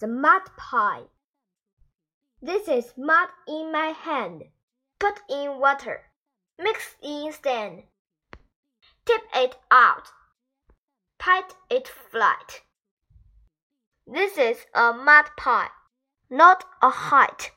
the mud pie. This is mud in my hand. Put in water. Mix in sand. Tip it out. Pat it flat. This is a mud pie, not a height.